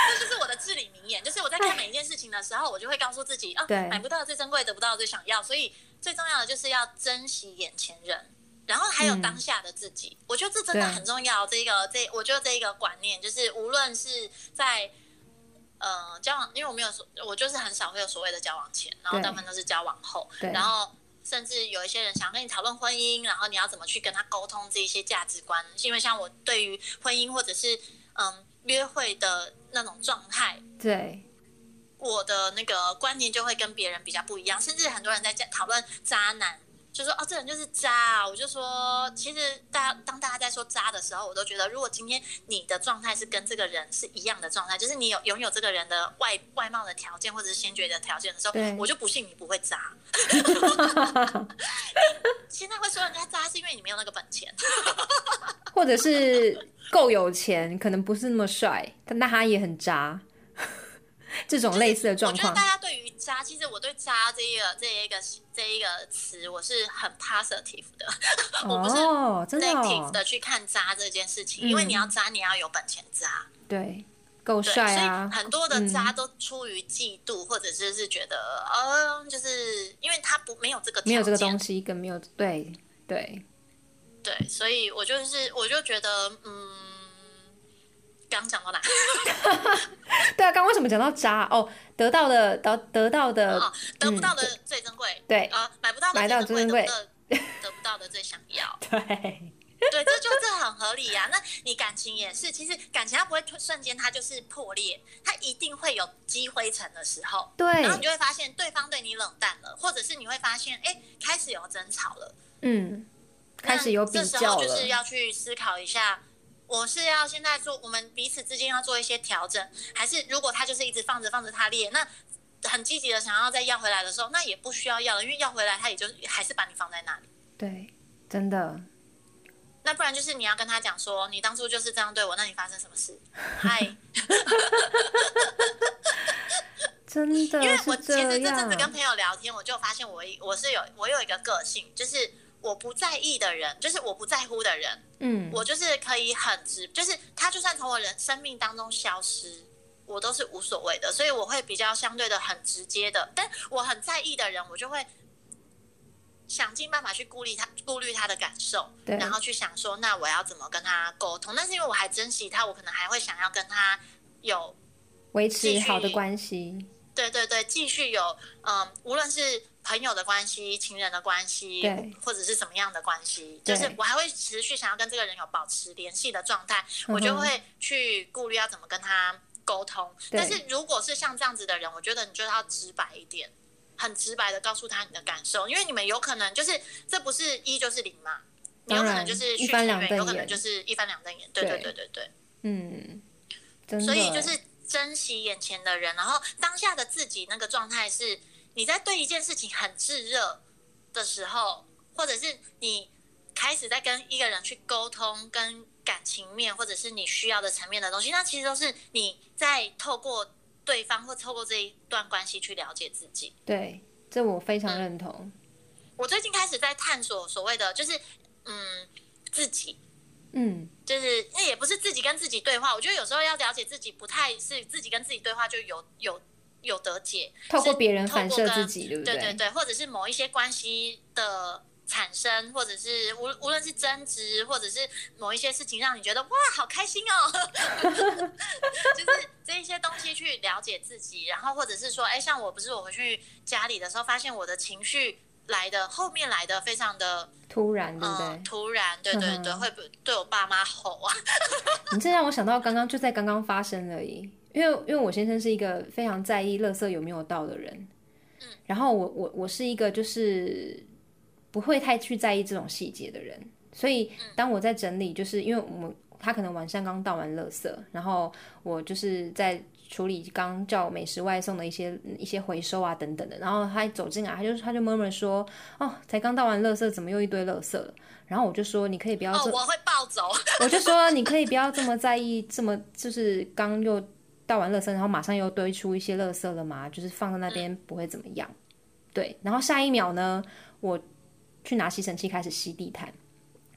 这就是我的至理名言，就是我在看每一件事情的时候，我就会告诉自己啊，买不到的最珍贵，得不到的最想要。所以最重要的就是要珍惜眼前人，然后还有当下的自己。我觉得这真的很重要。这个这，我觉得这一个观念，就是无论是在呃交往，因为我没有说，我就是很少会有所谓的交往前，然后大部分都是交往后，然后甚至有一些人想跟你讨论婚姻，然后你要怎么去跟他沟通这一些价值观。是因为像我对于婚姻或者是嗯。约会的那种状态，对我的那个观念就会跟别人比较不一样，甚至很多人在讨论渣男，就说哦，这人就是渣。我就说，其实大家当大家在说渣的时候，我都觉得，如果今天你的状态是跟这个人是一样的状态，就是你有拥有这个人的外外貌的条件或者是先决的条件的时候，我就不信你不会渣。现在会说人家渣，是因为你没有那个本钱，或者是。够有钱，可能不是那么帅，但那他也很渣。这种类似的状况，我觉得大家对于渣，其实我对渣这一个这一个这一个词，我是很 positive 的，我不是 negative 的去看渣这件事情。因为你要渣，你要有本钱渣，对，够帅啊。很多的渣都出于嫉妒，或者是是觉得，呃，就是因为他不没有这个没有这个东西，更没有对对。对，所以我就是，我就觉得，嗯，刚讲到哪？对啊，刚为什么讲到渣？哦，得到的得得到的，哦得不到的最珍贵。对啊，买不到的最珍贵，得不到的最想要。对，对，这就这很合理呀。那你感情也是，其实感情它不会瞬间它就是破裂，它一定会有积灰尘的时候。对，然后你就会发现对方对你冷淡了，或者是你会发现，哎，开始有争吵了。嗯。开始有比较了。这时候就是要去思考一下，我是要现在做，我们彼此之间要做一些调整，还是如果他就是一直放着放着他裂，那很积极的想要再要回来的时候，那也不需要要了，因为要回来他也就还是把你放在那里。对，真的。那不然就是你要跟他讲说，你当初就是这样对我，那你发生什么事？嗨。真的，因为我其实这阵子跟朋友聊天，我就发现我我是有我有一个个性，就是。我不在意的人，就是我不在乎的人，嗯，我就是可以很直，就是他就算从我人生命当中消失，我都是无所谓的，所以我会比较相对的很直接的。但我很在意的人，我就会想尽办法去顾虑他，顾虑他的感受，然后去想说，那我要怎么跟他沟通？但是因为我还珍惜他，我可能还会想要跟他有维持好的关系。对对对，继续有，嗯，无论是。朋友的关系、情人的关系，或者是什么样的关系，就是我还会持续想要跟这个人有保持联系的状态，我就会去顾虑要怎么跟他沟通。但是如果是像这样子的人，我觉得你就要直白一点，很直白的告诉他你的感受，因为你们有可能就是这不是一就是零嘛，你有可能就是一翻两有可能就是一翻两瞪眼。对对对对对，嗯，所以就是珍惜眼前的人，然后当下的自己那个状态是。你在对一件事情很炙热的时候，或者是你开始在跟一个人去沟通，跟感情面或者是你需要的层面的东西，那其实都是你在透过对方或透过这一段关系去了解自己。对，这我非常认同。我最近开始在探索所谓的，就是嗯，自己，嗯，就是那也不是自己跟自己对话。我觉得有时候要了解自己，不太是自己跟自己对话，就有有。有得解，透过别人反射自己，对不对？对对对，或者是某一些关系的产生，或者是无无论是争执，或者是某一些事情让你觉得哇，好开心哦，就是这一些东西去了解自己，然后或者是说，哎，像我不是我回去家里的时候，发现我的情绪来的后面来的非常的突然，对不对？嗯，突然，对对对，会不对我爸妈吼啊。你这让我想到刚刚就在刚刚发生而已，因为因为我先生是一个非常在意垃圾有没有到的人，嗯，然后我我我是一个就是不会太去在意这种细节的人，所以当我在整理，就是因为我们他可能晚上刚倒完垃圾，然后我就是在处理刚叫美食外送的一些一些回收啊等等的，然后他一走进来，他就他就默默说，哦，才刚倒完垃圾，怎么又一堆垃圾了？然后我就说，你可以不要哦，我会暴走。我就说你可以不要这么在意，这么就是刚又倒完垃圾，然后马上又堆出一些垃圾了嘛，就是放在那边不会怎么样。对，然后下一秒呢，我去拿吸尘器开始吸地毯，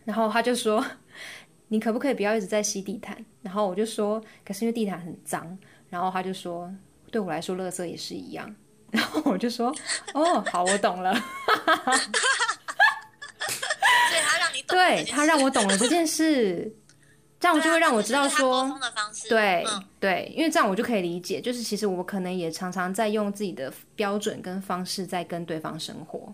然后他就说：“ 你可不可以不要一直在吸地毯？”然后我就说：“可是因为地毯很脏。”然后他就说：“对我来说，垃圾也是一样。”然后我就说：“哦，好，我懂了。所以他让你”对他让我懂了这件事，这样就会让我知道说。对、嗯对，因为这样我就可以理解，就是其实我可能也常常在用自己的标准跟方式在跟对方生活。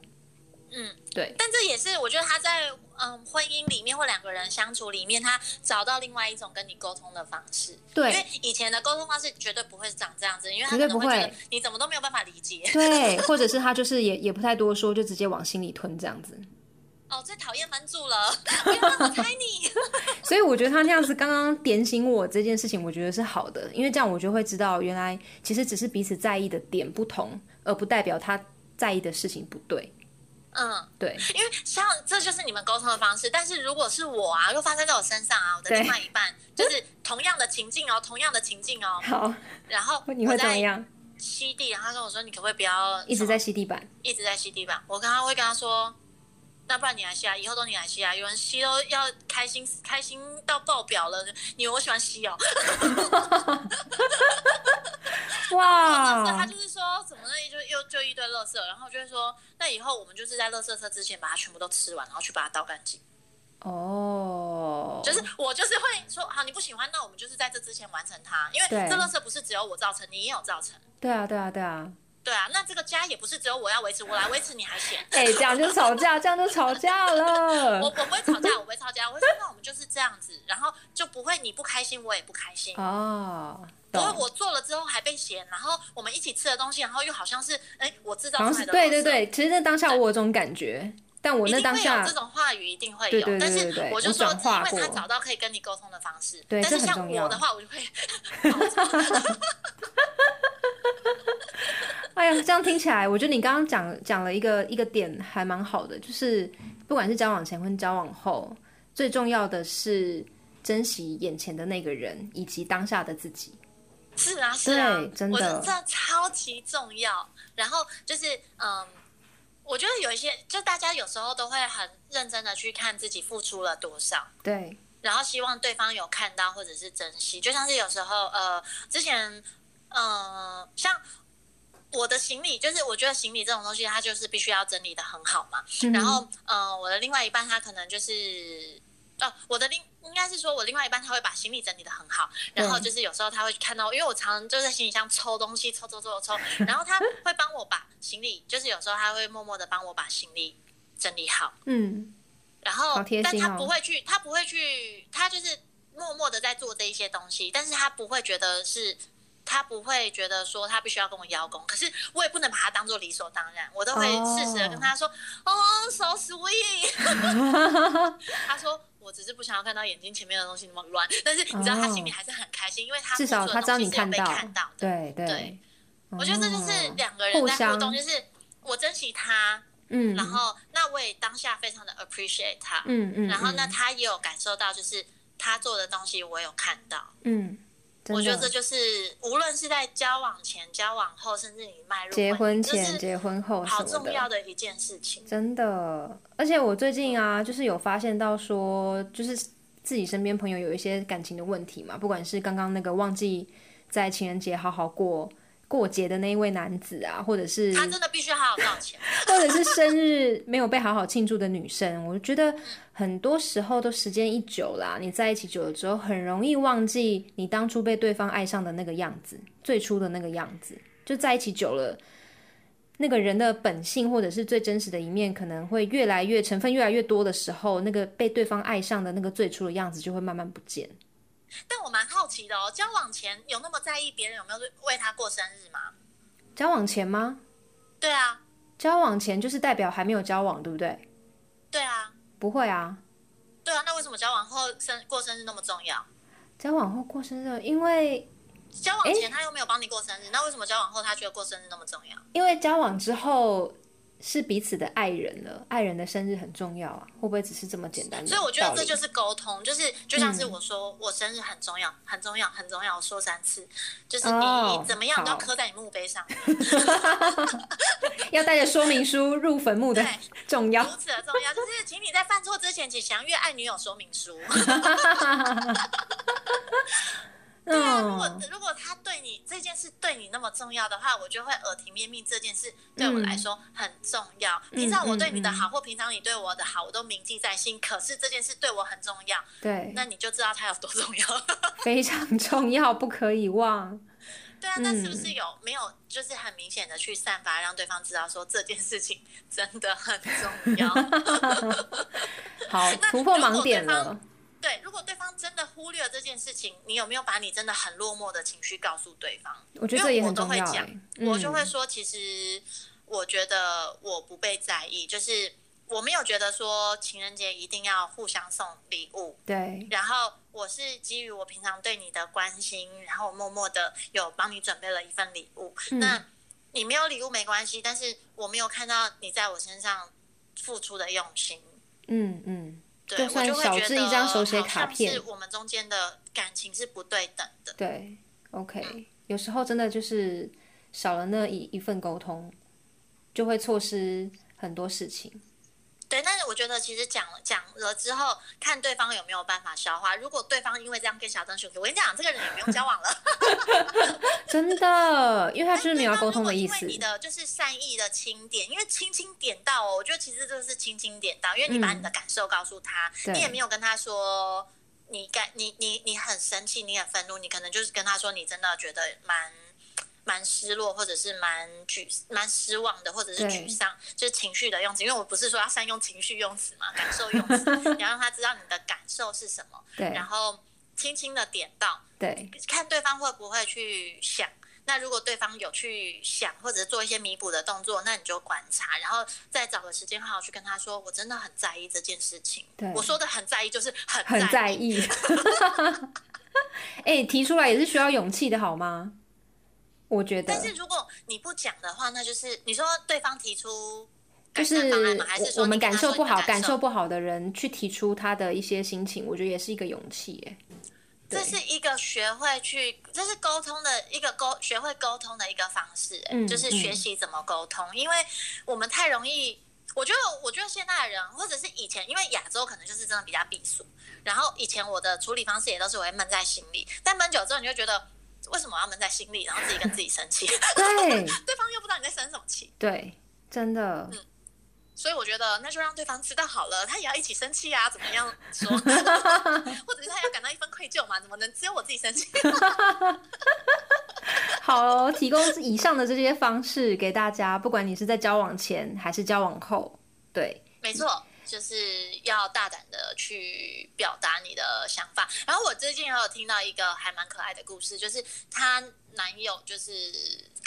嗯，对，但这也是我觉得他在嗯婚姻里面或两个人相处里面，他找到另外一种跟你沟通的方式。对因为以前的沟通方式绝对不会是长这样子，因为他绝对不会你怎么都没有办法理解。对，或者是他就是也也不太多说，就直接往心里吞这样子。哦，最讨厌门主了，不要让我 猜你。所以我觉得他那样子刚刚点醒我这件事情，我觉得是好的，因为这样我就会知道，原来其实只是彼此在意的点不同，而不代表他在意的事情不对。嗯，对，因为像这就是你们沟通的方式，但是如果是我啊，如果发生在我身上啊，我的另外一半 就是同样的情境哦，同样的情境哦，好，然后你会怎么样？吸地，然后他跟我说你可不可以不要一直在吸地板。一直在吸地板，我刚刚会跟他说，那不然你来吸啊，以后都你来吸啊，有人吸都要开心开心到爆表了，你以为我喜欢吸哦？垃圾他，就是说怎么那就又就一堆垃圾，然后就是说，那以后我们就是在垃圾车之前把它全部都吃完，然后去把它倒干净。哦，就是我就是会说，好，你不喜欢，那我们就是在这之前完成它，因为这垃圾不是只有我造成，你也有造成。对啊，对啊，对啊。对啊，那这个家也不是只有我要维持，我来维持你还嫌。哎、这样就吵架，这样就吵架了。我我不会吵架，我不会吵架，我会说那我们就是这样子，然后就不会你不开心，我也不开心。哦，不会懂。我做了之后还被嫌，然后我们一起吃的东西，然后又好像是哎我制造出来的，对对，对，其实那当下我有这种感觉，但我那当下这种话语，一定会有。对对对但是我就说，因为他找到可以跟你沟通的方式。对但是像我的话，我就会 哎呀，这样听起来，我觉得你刚刚讲讲了一个一个点还蛮好的，就是不管是交往前或交往后，最重要的是珍惜眼前的那个人以及当下的自己。是啊，是啊对，真的我觉得这超级重要。然后就是，嗯，我觉得有一些，就大家有时候都会很认真的去看自己付出了多少，对，然后希望对方有看到或者是珍惜。就像是有时候，呃，之前，嗯、像。我的行李就是，我觉得行李这种东西，它就是必须要整理的很好嘛。嗯然后，呃，我的另外一半他可能就是，哦，我的另应该是说我另外一半他会把行李整理的很好，然后就是有时候他会看到，因为我常常就在行李箱抽东西，抽抽抽抽，然后他会帮我把行李，就是有时候他会默默的帮我把行李整理好，嗯，然后但他不会去，他不会去，他就是默默的在做这一些东西，但是他不会觉得是。他不会觉得说他必须要跟我邀功，可是我也不能把他当做理所当然，我都会适时的跟他说：“哦，so sweet。”他说：“我只是不想要看到眼睛前面的东西那么乱，但是你知道他心里还是很开心，因为他至少他知道你看到的。对对对我觉得这就是哦两个人在互动，就是我珍惜他，嗯，然后那我也当下非常的 appreciate 他，嗯嗯，然后呢，嗯他也有感受到，就是他做的东西我有看到。嗯，真我觉得这就是无论是在交往前、交往后，甚至你迈入结婚前、结婚后什好重要的一件事情。真的，而且我最近啊，就是有发现到说，就是自己身边朋友有一些感情的问题嘛，不管是刚刚那个忘记在情人节好好过过节的那一位男子啊，或者是他真的必须好好道歉。或者是生日没有被好好庆祝的女生，我觉得很多时候都时间一久啦，你在一起久了之后，很容易忘记你当初被对方爱上的那个样子，最初的那个样子，就在一起久了。那个人的本性或者是最真实的一面，可能会越来越成分越来越多的时候，那个被对方爱上的那个最初的样子就会慢慢不见。但我蛮好奇的哦，交往前有那么在意别人有没有为他过生日吗？交往前吗？对啊，交往前就是代表还没有交往，对不对？对啊，不会啊。对啊，那为什么交往后生过生日那么重要？交往后过生日，因为交往前他又没有帮你过生日，那为什么交往后他觉得过生日那么重要？因为交往之后是彼此的爱人了，爱人的生日很重要啊，会不会只是这么简单的？所以我觉得这就是沟通，就是就像是我说我生日很重要，很重要，很重要，我说三次，就是你怎么样都要刻在你墓碑上，要带着说明书入坟墓的重要，如此的重要，就是请你在犯错之前，请详阅爱女友说明书。对啊，如果如果他对你这件事对你那么重要的话，我就会耳提面命。这件事对我来说很重要。平常我对你的好，或平常你对我的好，我都铭记在心。可是这件事对我很重要，对，那你就知道它有多重要，非常重要，不可以忘。对啊，那是不是有没有就是很明显的去散发，让对方知道说这件事情真的很重要？好，突破盲点了。对，如果对方真的忽略了这件事情，你有没有把你真的很落寞的情绪告诉对方？我觉得这也很重要。我就会说，其实我觉得我不被在意，就是我没有觉得说情人节一定要互相送礼物。对。然后我是基于我平常对你的关心，然后默默的有帮你准备了一份礼物。那你没有礼物没关系，但是我没有看到你在我身上付出的用心。嗯嗯。就算小至一张手写卡片，是我们中间的感情是不对等的。对，OK，有时候真的就是少了那一一份沟通，就会错失很多事情。对，但是我觉得其实讲讲了之后，看对方有没有办法消化。如果对方因为这样跟小灯说，我跟你讲，这个人也不用交往了。真的，因为他就是没有沟通的意思。因为你的就是善意的轻点，因为轻轻点到哦，我觉得其实就是轻轻点到，因为你把你的感受告诉他，你也没有跟他说你感你你你很生气，你很愤怒，你可能就是跟他说你真的觉得蛮。蛮失落，或者是蛮沮、蛮失望的，或者是沮丧，就是情绪的用词。因为我不是说要善用情绪用词嘛，感受用词，你要让他知道你的感受是什么。对，然后轻轻的点到，对，看对方会不会去想。那如果对方有去想，或者做一些弥补的动作，那你就观察，然后再找个时间好好去跟他说，我真的很在意这件事情。对，我说的很在意，就是很很在意。哎，提出来也是需要勇气的，好吗？我觉得，但是如果你不讲的话，那就是你说对方提出就是我们感受不好、感受不好的人去提出他的一些心情，我觉得也是一个勇气。耶，这是一个学会去，这是沟通的一个沟，学会沟通的一个方式。嗯，就是学习怎么沟通，因为我们太容易，我觉得，我觉得现在的人或者是以前，因为亚洲可能就是真的比较避俗，然后以前我的处理方式也都是我会闷在心里，但闷久之后，你就觉得。为什么要闷在心里，然后自己跟自己生气？对，对方又不知道你在生什么气。对，真的。嗯，所以我觉得那就让对方知道好了，他也要一起生气啊？怎么样说？或者是他要感到一份愧疚嘛？怎么能只有我自己生气？好，提供以上的这些方式给大家，不管你是在交往前还是交往后，对，没错。就是要大胆的去表达你的想法。然后我最近也有听到一个还蛮可爱的故事，就是她男友就是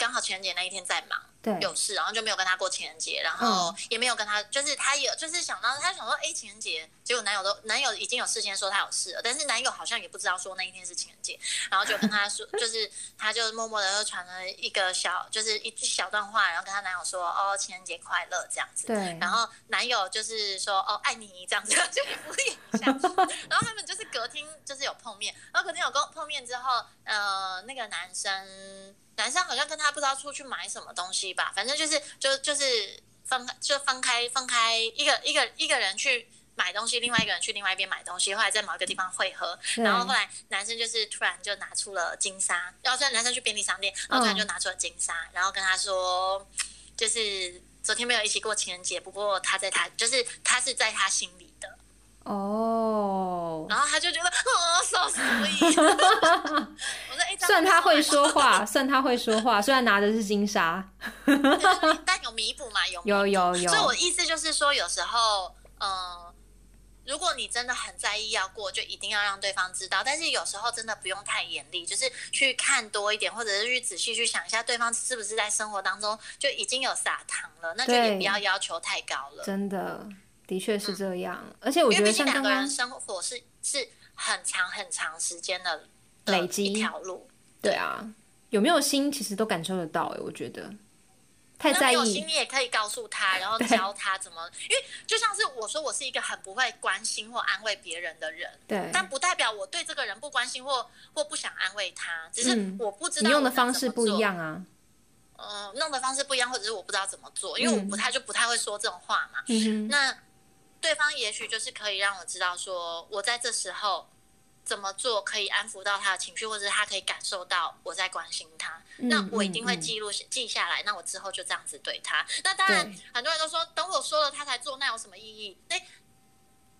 刚好情人节那一天在忙。对有事，然后就没有跟他过情人节，然后也没有跟他，就是他有，就是想到他想说，哎，情人节，结果男友都男友已经有事先说他有事了，但是男友好像也不知道说那一天是情人节，然后就跟他说，就是他就默默的又传了一个小，就是一句小段话，然后跟他男友说，哦，情人节快乐这样子。对。然后男友就是说，哦，爱你这样子，就敷衍一下。然后他们就是隔天就是有碰面，然后隔天有跟碰面之后，呃，那个男生。男生好像跟他不知道出去买什么东西吧，反正就是就就是分开就分开分开一个一个一个人去买东西，另外一个人去另外一边买东西，后来在某一个地方汇合，然后后来男生就是突然就拿出了金沙，然后在男生去便利商店，然后突然就拿出了金沙，然后跟他说，就是昨天没有一起过情人节，不过他在他就是他是在他心里的哦，然后他就觉得哦，so sweet，我说哎，所算他会说话，算他会说话，虽然拿的是金沙，但有弥补嘛？有有有有。所以我意思就是说，有时候，嗯，如果你真的很在意要过，就一定要让对方知道。但是有时候真的不用太严厉，就是去看多一点，或者是去仔细去想一下，对方是不是在生活当中就已经有撒糖了，那就也不要要求太高了。真的，的确是这样。而且我觉得，像两个人生活是是很长很长时间的累积一条路。对啊，有没有心其实都感受得到哎，我觉得太在意。有心你也可以告诉他，然后教他怎么，因为就像是我说，我是一个很不会关心或安慰别人的人，对，但不代表我对这个人不关心或或不想安慰他，只是我不知道你用的方式不一样啊。嗯，弄的方式不一样，或者是我不知道怎么做，因为我不太就不太会说这种话嘛。嗯那对方也许就是可以让我知道，说我在这时候。怎么做可以安抚到他的情绪，或者是他可以感受到我在关心他？那我一定会记录记下来。那我之后就这样子对他。那当然，很多人都说等我说了他才做，那有什么意义？那，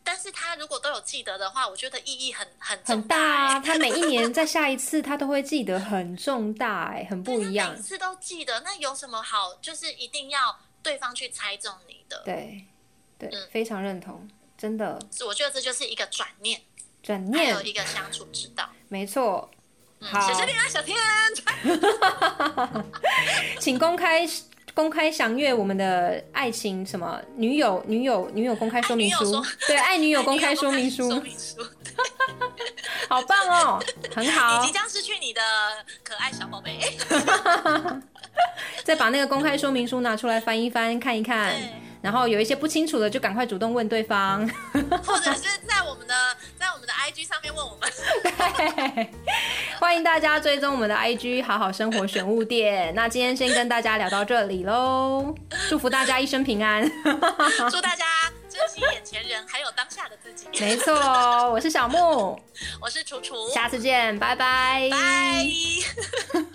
但是他如果都有记得的话，我觉得意义很很很大啊。他每一 年在下一次，他都会记得很重大，哎，很不一样。每次都记得，那有什么好？就是一定要对方去猜中你的？对，对，非常认同，真的。我觉得这就是一个转念。转念，有一个相处之道，没错。好，谢谢你啊，小天。请公开公开详阅我们的爱情什么女友女友女友公开说明书，对，爱女友公开说明书。好棒哦，很好。你即将失去你的可爱小宝贝。再把那个公开说明书拿出来翻一翻，看一看。然后有一些不清楚的，就赶快主动问对方，或者是在我们的在我们的 IG 上面问我们。对，欢迎大家追踪我们的 IG 好好生活选物店。那今天先跟大家聊到这里喽，祝福大家一生平安，祝大家珍惜眼前人，还有当下的自己。没错，我是小木，我是楚楚，下次见，拜拜，拜。